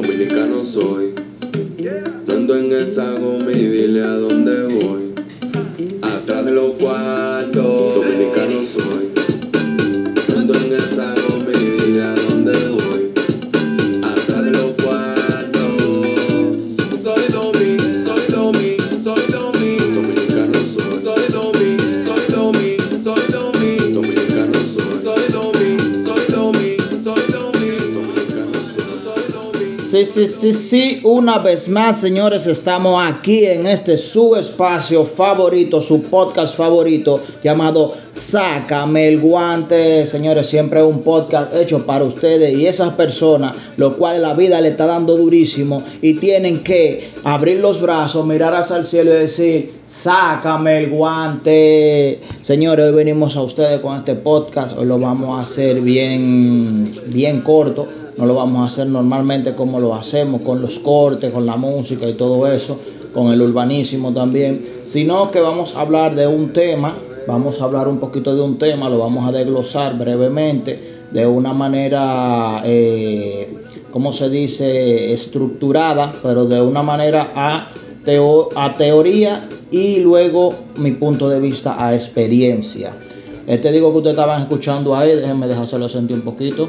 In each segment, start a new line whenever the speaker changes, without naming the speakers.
Dominicano soy. No ando en esa goma y dile a dónde
Sí, sí, sí, sí, una vez más, señores, estamos aquí en este su espacio favorito, su podcast favorito llamado Sácame el guante. Señores, siempre un podcast hecho para ustedes y esas personas, los cuales la vida le está dando durísimo y tienen que abrir los brazos, mirar hacia el cielo y decir, sácame el guante. Señores, hoy venimos a ustedes con este podcast, hoy lo vamos a hacer bien, bien corto. No lo vamos a hacer normalmente como lo hacemos, con los cortes, con la música y todo eso, con el urbanísimo también, sino que vamos a hablar de un tema, vamos a hablar un poquito de un tema, lo vamos a desglosar brevemente, de una manera, eh, ¿cómo se dice?, estructurada, pero de una manera a, teo- a teoría y luego mi punto de vista a experiencia. Este digo que ustedes estaban escuchando ahí, déjenme dejárselo sentir un poquito.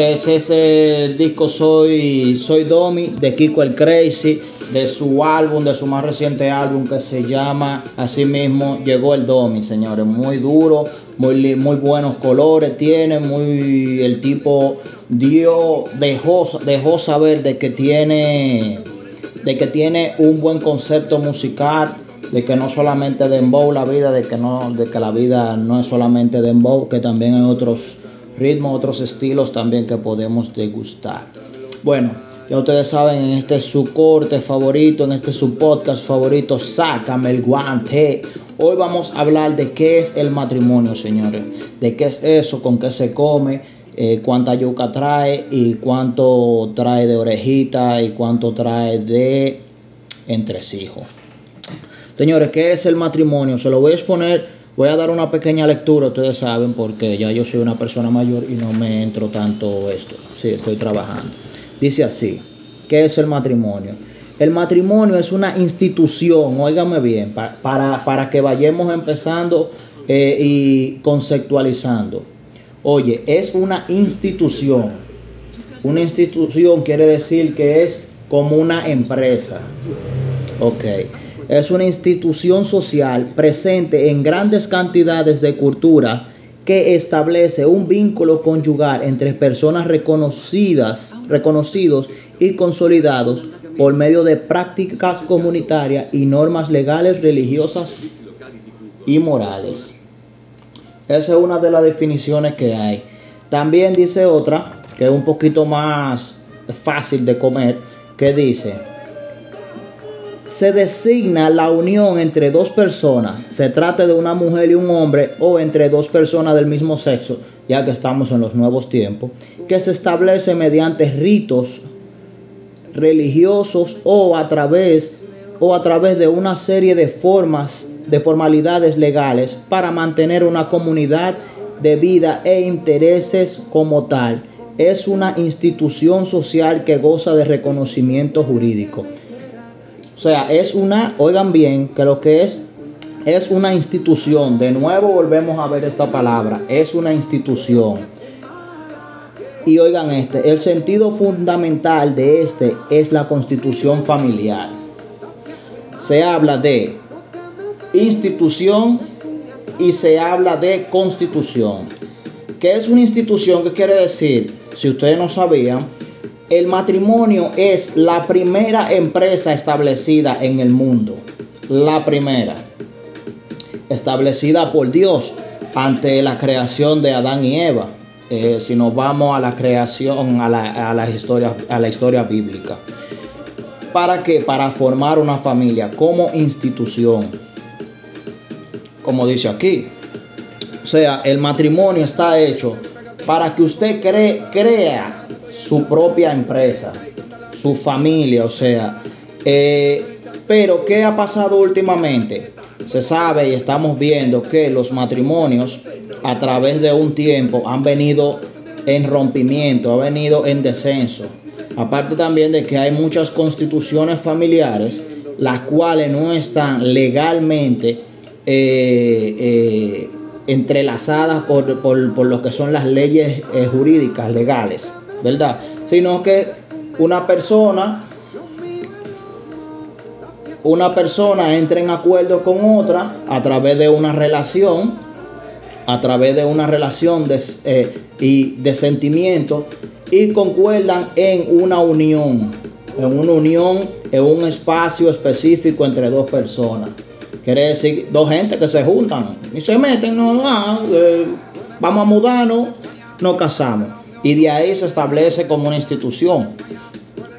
Señores, ese es el disco Soy, Soy Domi de Kiko el Crazy, de su álbum, de su más reciente álbum que se llama así mismo Llegó el Domi, señores. Muy duro, muy, muy buenos colores tiene, muy el tipo dio, dejó, dejó saber de que tiene, de que tiene un buen concepto musical de que no solamente dembow la vida, de que no, de que la vida no es solamente dembow, que también hay otros ritmos, otros estilos también que podemos degustar. Bueno, ya ustedes saben, en este es su corte favorito, en este es su podcast favorito, sácame el guante. Hoy vamos a hablar de qué es el matrimonio, señores. De qué es eso, con qué se come, eh, cuánta yuca trae y cuánto trae de orejita y cuánto trae de entresijo. Señores, ¿qué es el matrimonio? Se lo voy a exponer, voy a dar una pequeña lectura, ustedes saben, porque ya yo soy una persona mayor y no me entro tanto esto. Sí, estoy trabajando. Dice así, ¿qué es el matrimonio? El matrimonio es una institución, óigame bien, pa- para, para que vayamos empezando eh, y conceptualizando. Oye, es una institución. Una institución quiere decir que es como una empresa. Ok. Es una institución social presente en grandes cantidades de cultura que establece un vínculo conyugal entre personas reconocidas, reconocidos y consolidados por medio de prácticas comunitarias y normas legales, religiosas y morales. Esa es una de las definiciones que hay. También dice otra, que es un poquito más fácil de comer, que dice, se designa la unión entre dos personas, se trate de una mujer y un hombre o entre dos personas del mismo sexo, ya que estamos en los nuevos tiempos, que se establece mediante ritos religiosos o a través o a través de una serie de formas de formalidades legales para mantener una comunidad de vida e intereses como tal. Es una institución social que goza de reconocimiento jurídico. O sea, es una, oigan bien, que lo que es es una institución. De nuevo volvemos a ver esta palabra. Es una institución. Y oigan este, el sentido fundamental de este es la constitución familiar. Se habla de institución y se habla de constitución. ¿Qué es una institución? ¿Qué quiere decir? Si ustedes no sabían, el matrimonio es la primera empresa establecida en el mundo. La primera. Establecida por Dios ante la creación de Adán y Eva. Eh, si nos vamos a la creación, a la, historia, a la historia bíblica. ¿Para qué? Para formar una familia como institución. Como dice aquí. O sea, el matrimonio está hecho para que usted cree, crea su propia empresa, su familia, o sea. Eh, pero, ¿qué ha pasado últimamente? Se sabe y estamos viendo que los matrimonios a través de un tiempo han venido en rompimiento, ha venido en descenso. Aparte también de que hay muchas constituciones familiares, las cuales no están legalmente eh, eh, entrelazadas por, lo que son las leyes jurídicas legales, ¿verdad? Sino que una persona, una persona entra en acuerdo con otra a través de una relación, a través de una relación de, y de sentimiento y concuerdan en una unión, en una unión, en un espacio específico entre dos personas. Quiere decir, dos gente que se juntan y se meten, no, ah, eh, vamos a mudarnos, nos casamos. Y de ahí se establece como una institución.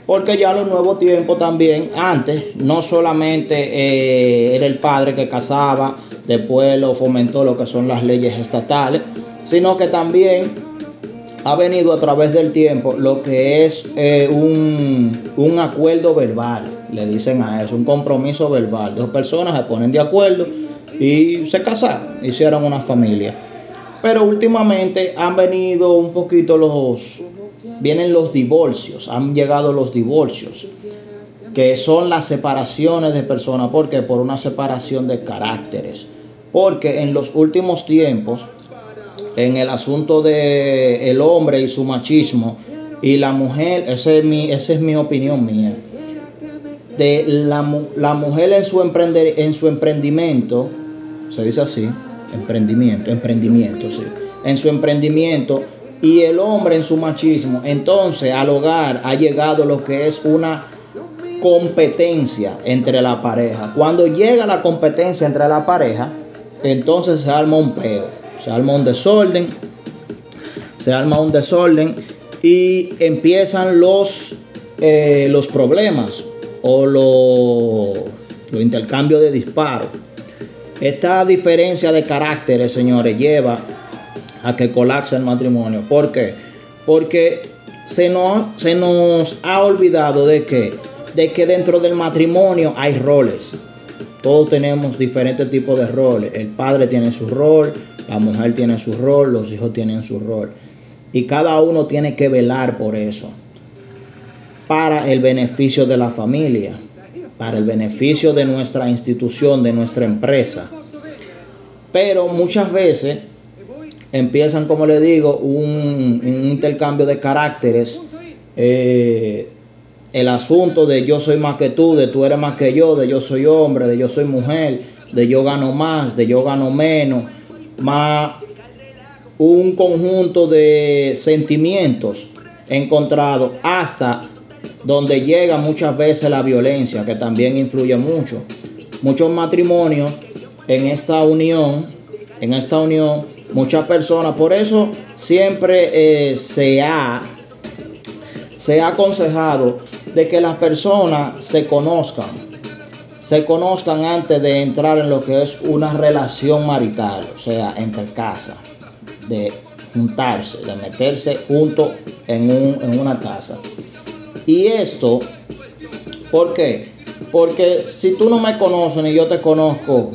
Porque ya los nuevos tiempos también, antes, no solamente eh, era el padre que casaba, después lo fomentó lo que son las leyes estatales, sino que también ha venido a través del tiempo lo que es eh, un, un, acuerdo verbal, le dicen a eso, un compromiso verbal. Dos personas se ponen de acuerdo y se casaron, hicieron una familia. Pero últimamente han venido un poquito los, vienen los divorcios, han llegado los divorcios, que son las separaciones de personas. ¿Por qué? Por una separación de caracteres. Porque en los últimos tiempos en el asunto de el hombre y su machismo y la mujer, esa es mi, esa es mi opinión mía. De la, mujer en su, emprender, en su emprendimiento, se dice así, emprendimiento, emprendimiento, sí. En su emprendimiento y el hombre en su machismo, entonces al hogar ha llegado lo que es una competencia entre la pareja. Cuando llega la competencia entre la pareja, entonces se arma un peo se arma un desorden, se arma un desorden y empiezan los, eh, los problemas o los lo intercambios de disparos. Esta diferencia de caracteres, señores, lleva a que colapse el matrimonio. ¿Por qué? Porque se nos, se nos ha olvidado de que, de que dentro del matrimonio hay roles. Todos tenemos diferentes tipos de roles. El padre tiene su rol, la mujer tiene su rol, los hijos tienen su rol. Y cada uno tiene que velar por eso. Para el beneficio de la familia, para el beneficio de nuestra institución, de nuestra empresa. Pero muchas veces empiezan, como le digo, un, intercambio de caracteres. Eh, el asunto de yo soy más que tú, de tú eres más que yo, de yo soy hombre, de yo soy mujer, de yo gano más, de yo gano menos más un conjunto de sentimientos encontrados hasta donde llega muchas veces la violencia, que también influye mucho. Muchos matrimonios en esta unión, en esta unión, muchas personas, por eso siempre eh, se ha se ha aconsejado de que las personas se conozcan se conozcan antes de entrar en lo que es una relación marital, o sea, entre casa, de juntarse, de meterse juntos en, en una casa. Y esto, ¿por qué? Porque si tú no me conoces ni yo te conozco,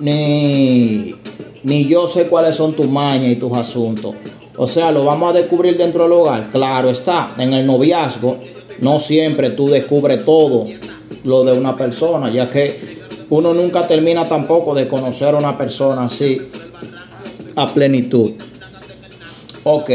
ni, ni yo sé cuáles son tus mañas y tus asuntos. O sea, lo vamos a descubrir dentro del hogar. Claro está, en el noviazgo no siempre tú descubres todo lo de una persona, ya que uno nunca termina tampoco de conocer a una persona así a plenitud. Ok.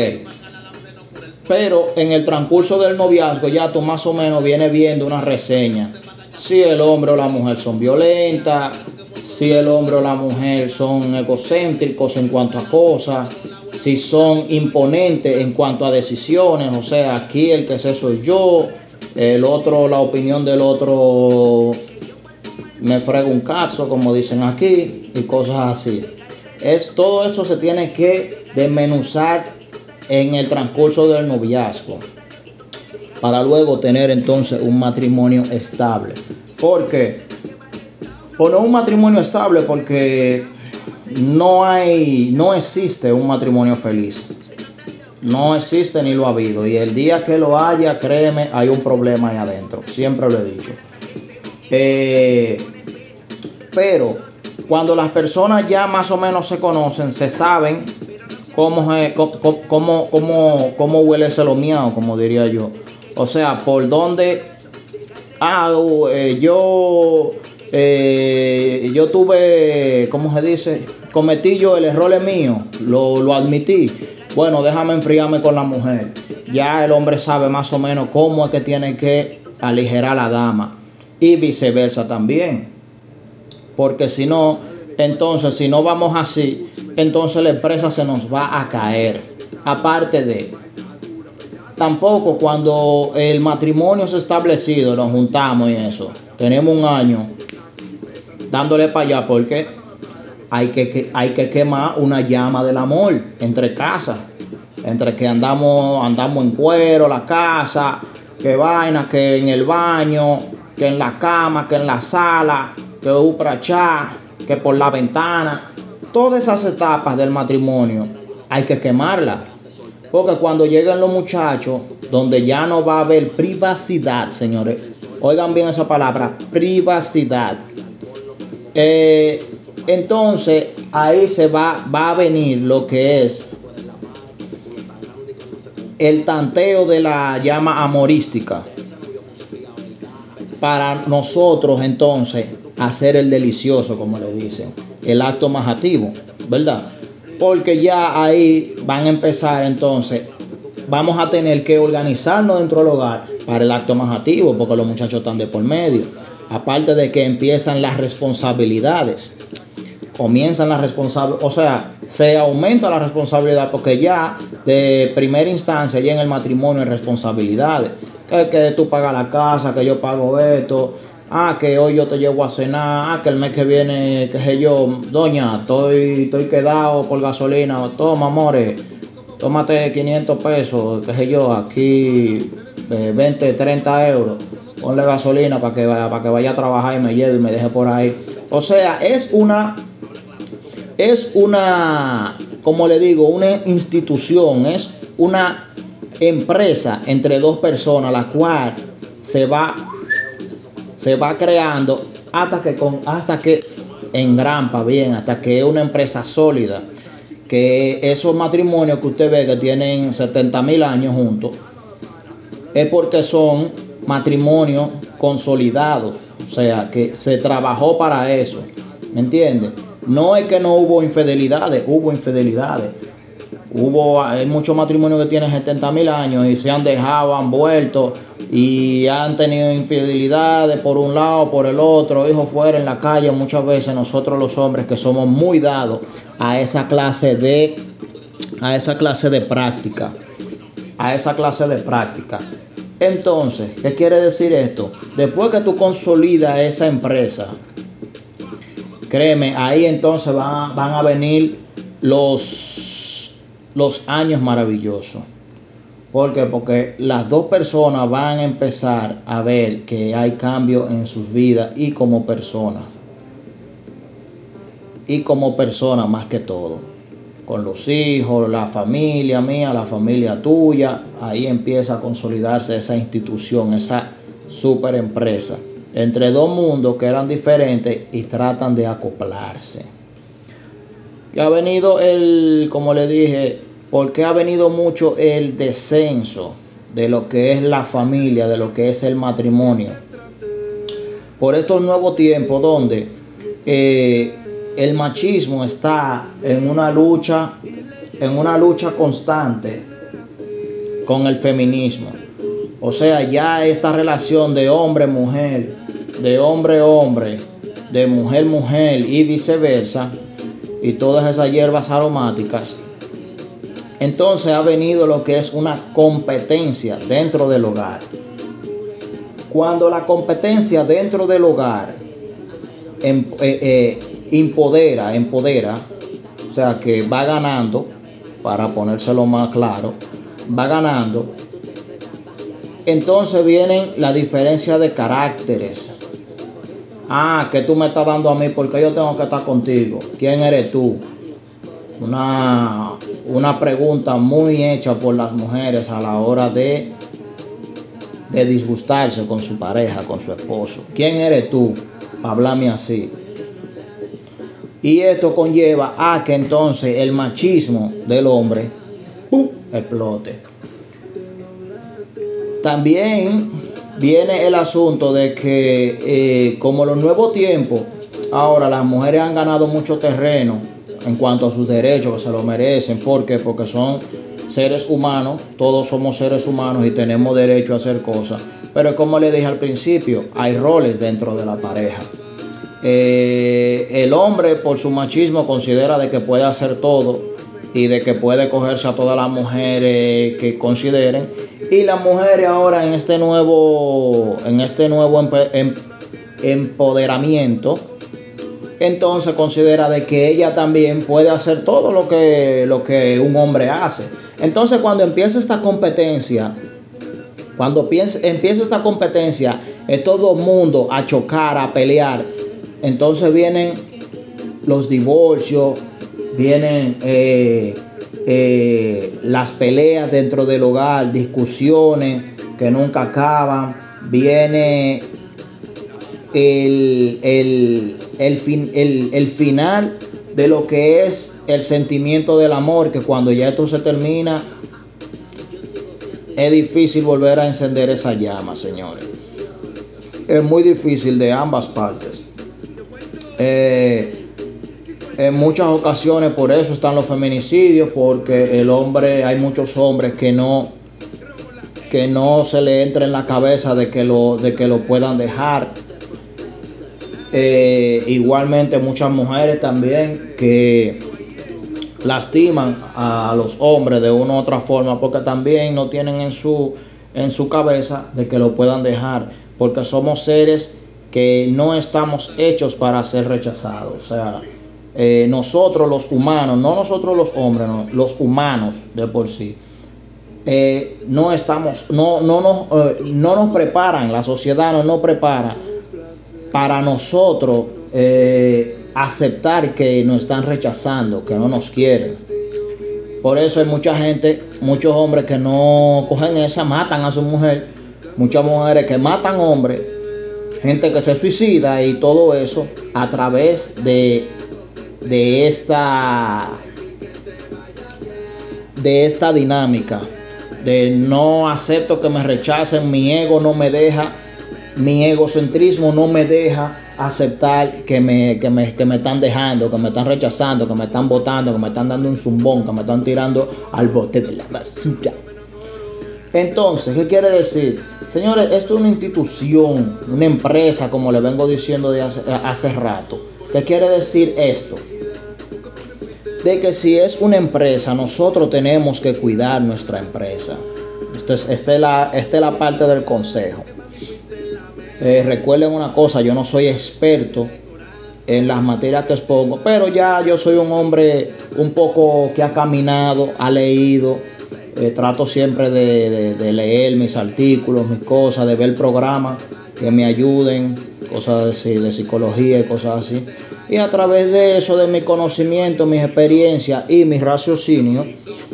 Pero en el transcurso del noviazgo ya tú más o menos vienes viendo una reseña. Si el hombre o la mujer son violentas, si el hombre o la mujer son egocéntricos en cuanto a cosas, si son imponentes en cuanto a decisiones, o sea, aquí el que sé soy yo, el otro, la opinión del otro me frega un caso, como dicen aquí, y cosas así. Es, todo esto se tiene que desmenuzar en el transcurso del noviazgo para luego tener entonces un matrimonio estable. ¿Por qué? O no un matrimonio estable porque no hay, no existe un matrimonio feliz. No existe ni lo ha habido. Y el día que lo haya, créeme, hay un problema ahí adentro. Siempre lo he dicho. Eh, pero cuando las personas ya más o menos se conocen, se saben cómo, cómo, cómo, cómo huele ese lo mío, como diría yo. O sea, por dónde. Ah, eh, yo. Eh, yo tuve. ¿Cómo se dice? Cometí yo el error es mío. Lo, lo admití. Bueno, déjame enfriarme con la mujer. Ya el hombre sabe más o menos cómo es que tiene que aligerar a la dama. Y viceversa también. Porque si no, entonces si no vamos así, entonces la empresa se nos va a caer. Aparte de, tampoco cuando el matrimonio es establecido, nos juntamos y eso, tenemos un año dándole para allá porque hay que, hay que quemar una llama del amor entre casas, entre que andamos, andamos en cuero, la casa, que vaina, que en el baño, que en la cama, que en la sala, que uprachá, que por la ventana. Todas esas etapas del matrimonio hay que quemarlas. Porque cuando lleguen los muchachos, donde ya no va a haber privacidad, señores, oigan bien esa palabra, privacidad. Eh, entonces ahí se va, va a venir lo que es el tanteo de la llama amorística. Para nosotros entonces hacer el delicioso, como le dicen, el acto más activo, ¿verdad? Porque ya ahí van a empezar entonces, vamos a tener que organizarnos dentro del hogar para el acto más activo, porque los muchachos están de por medio. Aparte de que empiezan las responsabilidades comienzan las responsabilidades, o sea, se aumenta la responsabilidad porque ya de primera instancia, ya en el matrimonio hay responsabilidades. Que, que tú pagas la casa, que yo pago esto, ah, que hoy yo te llevo a cenar, ah, que el mes que viene, qué sé yo, doña, estoy, estoy quedado por gasolina, toma, amores, tómate 500 pesos, qué sé yo, aquí 20, eh, 30 euros, ponle gasolina para que, para que vaya a trabajar y me lleve y me deje por ahí. O sea, es una es una, como le digo, una institución, es una empresa entre dos personas, la cual se va, se va creando hasta que, con, hasta que engrampa bien, hasta que es una empresa sólida. Que esos matrimonios que usted ve que tienen 70 mil años juntos, es porque son matrimonios consolidados. O sea, que se trabajó para eso. ¿Me entiende? No es que no hubo infidelidades, hubo infidelidades. Hubo, hay muchos matrimonios que tienen 70 mil años y se han dejado, han vuelto y han tenido infidelidades por un lado, por el otro, hijos fuera en la calle. Muchas veces nosotros los hombres que somos muy dados a esa clase de, a esa clase de práctica, a esa clase de práctica. Entonces, ¿qué quiere decir esto? Después que tú consolidas esa empresa, Créeme, ahí entonces van, van a venir los, los años maravillosos. ¿Por qué? Porque las dos personas van a empezar a ver que hay cambio en sus vidas y como personas. Y como personas más que todo. Con los hijos, la familia mía, la familia tuya. Ahí empieza a consolidarse esa institución, esa super empresa entre dos mundos que eran diferentes y tratan de acoplarse. Y ha venido el, como le dije, porque ha venido mucho el descenso de lo que es la familia, de lo que es el matrimonio. Por estos nuevos tiempos donde eh, el machismo está en una lucha, en una lucha constante con el feminismo. O sea, ya esta relación de hombre-mujer de hombre hombre, de mujer mujer y viceversa, y todas esas hierbas aromáticas, entonces ha venido lo que es una competencia dentro del hogar. Cuando la competencia dentro del hogar em, eh, eh, empodera, empodera, o sea que va ganando, para ponérselo más claro, va ganando, entonces vienen la diferencia de caracteres, Ah, que tú me estás dando a mí porque yo tengo que estar contigo. ¿Quién eres tú? Una, una pregunta muy hecha por las mujeres a la hora de, de disgustarse con su pareja, con su esposo. ¿Quién eres tú para hablarme así? Y esto conlleva a que entonces el machismo del hombre explote. También viene el asunto de que eh, como los nuevos tiempos, ahora las mujeres han ganado mucho terreno en cuanto a sus derechos, que se lo merecen. ¿Por qué? Porque son seres humanos, todos somos seres humanos y tenemos derecho a hacer cosas. Pero como le dije al principio, hay roles dentro de la pareja. Eh, el hombre por su machismo considera de que puede hacer todo y de que puede cogerse a todas las mujeres que consideren y las mujeres ahora en este nuevo en este nuevo em, empoderamiento entonces considera de que ella también puede hacer todo lo que, lo que un hombre hace. Entonces cuando empieza esta competencia, cuando empieza esta competencia, es todo el mundo a chocar, a pelear, entonces vienen los divorcios, vienen eh, eh, las peleas dentro del hogar, discusiones que nunca acaban, viene el, el, fin, el, final de lo que es el sentimiento del amor, que cuando ya esto se termina, es difícil volver a encender esa llama, señores. Es muy difícil de ambas partes. Eh, en muchas ocasiones por eso están los feminicidios, porque el hombre, hay muchos hombres que no, que no se le entra en la cabeza de que lo, de que lo puedan dejar. Eh, igualmente muchas mujeres también que lastiman a los hombres de una u otra forma porque también no tienen en su, en su cabeza de que lo puedan dejar porque somos seres que no estamos hechos para ser rechazados. O sea, eh, nosotros los humanos, no nosotros los hombres, los humanos de por sí, eh, no estamos, no, no, nos, no nos preparan, la sociedad no nos prepara para nosotros aceptar que nos están rechazando, que no nos quieren. Por eso hay mucha gente, muchos hombres que no cogen esa, matan a su mujer, muchas mujeres que matan hombres gente que se suicida y todo eso a través de, de esta de esta dinámica de no acepto que me rechacen, mi ego no me deja, mi egocentrismo no me deja aceptar que me, que me, que me están dejando, que me están rechazando, que me están botando, que me están dando un zumbón, que me están tirando al bote de la basura. Entonces, ¿qué quiere decir? Señores, esto es una institución, una empresa, como le vengo diciendo de hace, rato. ¿Qué quiere decir esto? De que si es una empresa, nosotros tenemos que cuidar nuestra empresa. Esta es, este es, la, es la parte del consejo. Eh, recuerden una cosa, yo no soy experto en las materias que expongo, pero ya yo soy un hombre un poco que ha caminado, ha leído, eh, trato siempre de, leer mis artículos, mis cosas, de ver programas que me ayuden, cosas de, de psicología y cosas así. Y a través de eso, de mi conocimiento, mis experiencias y mis raciocinios,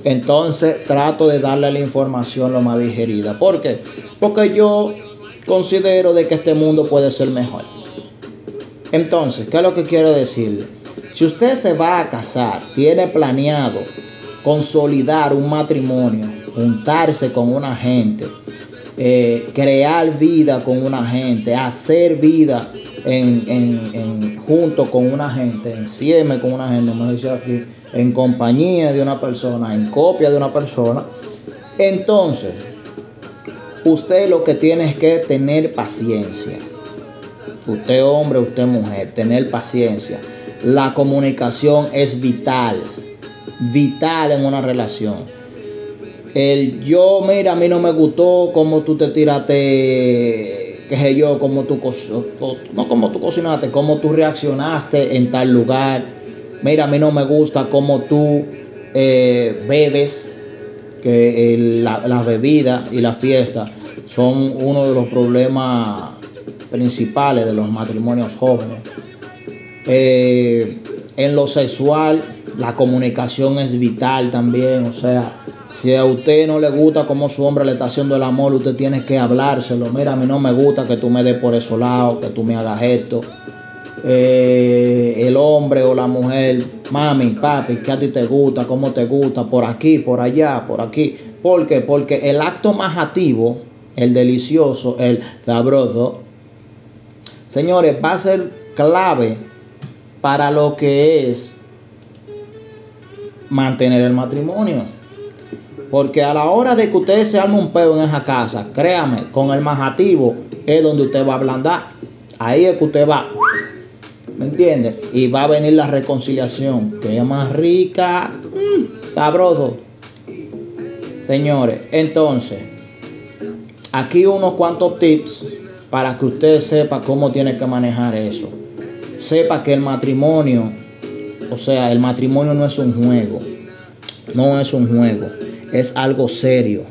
entonces trato de darle la información lo más digerida. ¿Por qué? Porque yo considero de que este mundo puede ser mejor. Entonces, ¿qué es lo que quiero decirle? Si usted se va a casar, tiene planeado consolidar un matrimonio, juntarse con una gente, eh, crear vida con una gente, hacer vida en, junto con una gente, en con una gente, como dice aquí, en compañía de una persona, en copia de una persona. Entonces, usted lo que tiene es que tener paciencia. Usted hombre, usted mujer, tener paciencia. La comunicación es vital vital en una relación. El yo, mira, a mí no me gustó cómo tú te tiraste, qué sé yo, cómo tú, no como tú cocinaste, cómo tú reaccionaste en tal lugar. Mira, a mí no me gusta cómo tú eh, bebes, la, la bebida y la fiesta son uno de los problemas principales de los matrimonios jóvenes. Eh, en lo sexual, la comunicación es vital también. O sea, si a usted no le gusta cómo su hombre le está haciendo el amor, usted tiene que hablárselo. Mira, a mí no me gusta que tú me des por esos lados, que tú me hagas esto. Eh, el hombre o la mujer, mami, papi, que a ti te gusta, cómo te gusta, por aquí, por allá, por aquí. ¿Por qué? Porque el acto más activo, el delicioso, el sabroso, señores, va a ser clave para lo que es mantener el matrimonio. Porque a la hora de que usted se arme un peo en esa casa, créame, con el más activo es donde usted va a ablandar. Ahí es que usted va. ¿Me entiende? Y va a venir la reconciliación, que es más rica, mm, sabroso. Señores, entonces, aquí unos cuantos tips para que usted sepa cómo tiene que manejar eso. Sepa que el matrimonio, o sea, el matrimonio no es un juego. No es un juego es algo serio.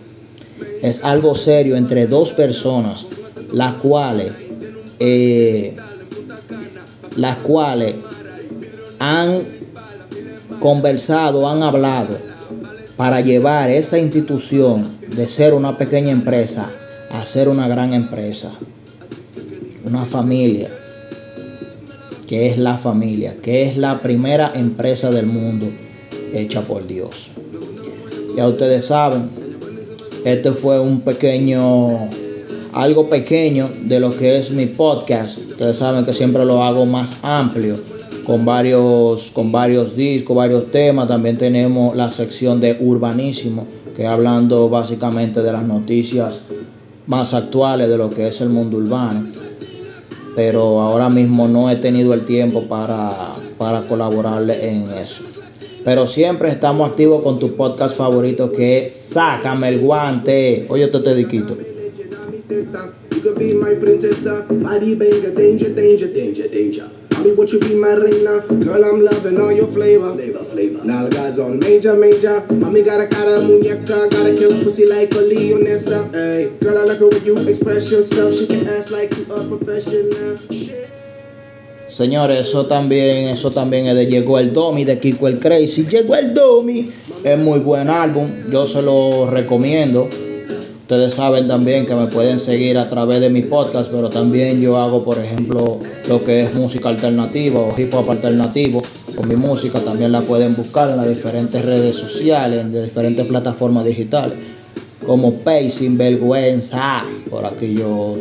Es algo serio entre dos personas, las cuales, eh, las cuales han conversado, han hablado para llevar esta institución de ser una pequeña empresa a ser una gran empresa. Una familia, que es la familia, que es la primera empresa del mundo hecha por Dios. Ya ustedes saben, este fue un pequeño, algo pequeño de lo que es mi podcast. Ustedes saben que siempre lo hago más amplio, con varios, con varios discos, varios temas. También tenemos la sección de urbanísimo, que hablando básicamente de las noticias más actuales de lo que es el mundo urbano. Pero ahora mismo no he tenido el tiempo para, para colaborarle en eso. Pero siempre estamos activos con tu podcast favorito que es Sácame el guante. Oye, te te diquito. Mommy, won't you be my reina? Girl, I'm loving all your flavor, flavor, flavor. Nalgas on major, major. Mommy got a cara muñeca, gotta kill pussy like a leonessa. Hey, girl, I like it when you express yourself. She can ask like you a professional. Shit. Señores, eso también, eso también es de Llegó el Domi, de Kiko el Crazy. Llegó el Domi. Es muy buen álbum. Yo se lo recomiendo. Ustedes saben también que me pueden seguir a través de mi podcast, pero también yo hago, por ejemplo, lo que es música alternativa o hip hop alternativo. Con mi música también la pueden buscar en las diferentes redes sociales, en diferentes plataformas digitales, como Pay Sin Vergüenza. Por aquí yo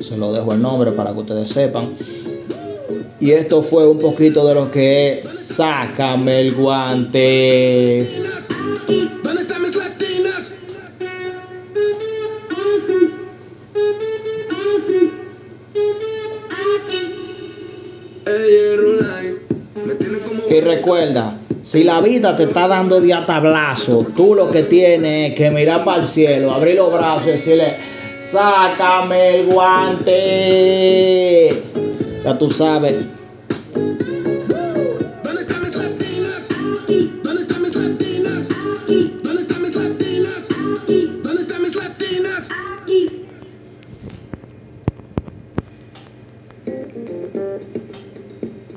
se lo dejo el nombre para que ustedes sepan. Y esto fue un poquito de lo que es Sácame el guante. Recuerda, si la vida te está dando de tablazo, tú lo que tienes es que mirar para el cielo, abrir los brazos y decirle, sácame el guante. Ya tú sabes.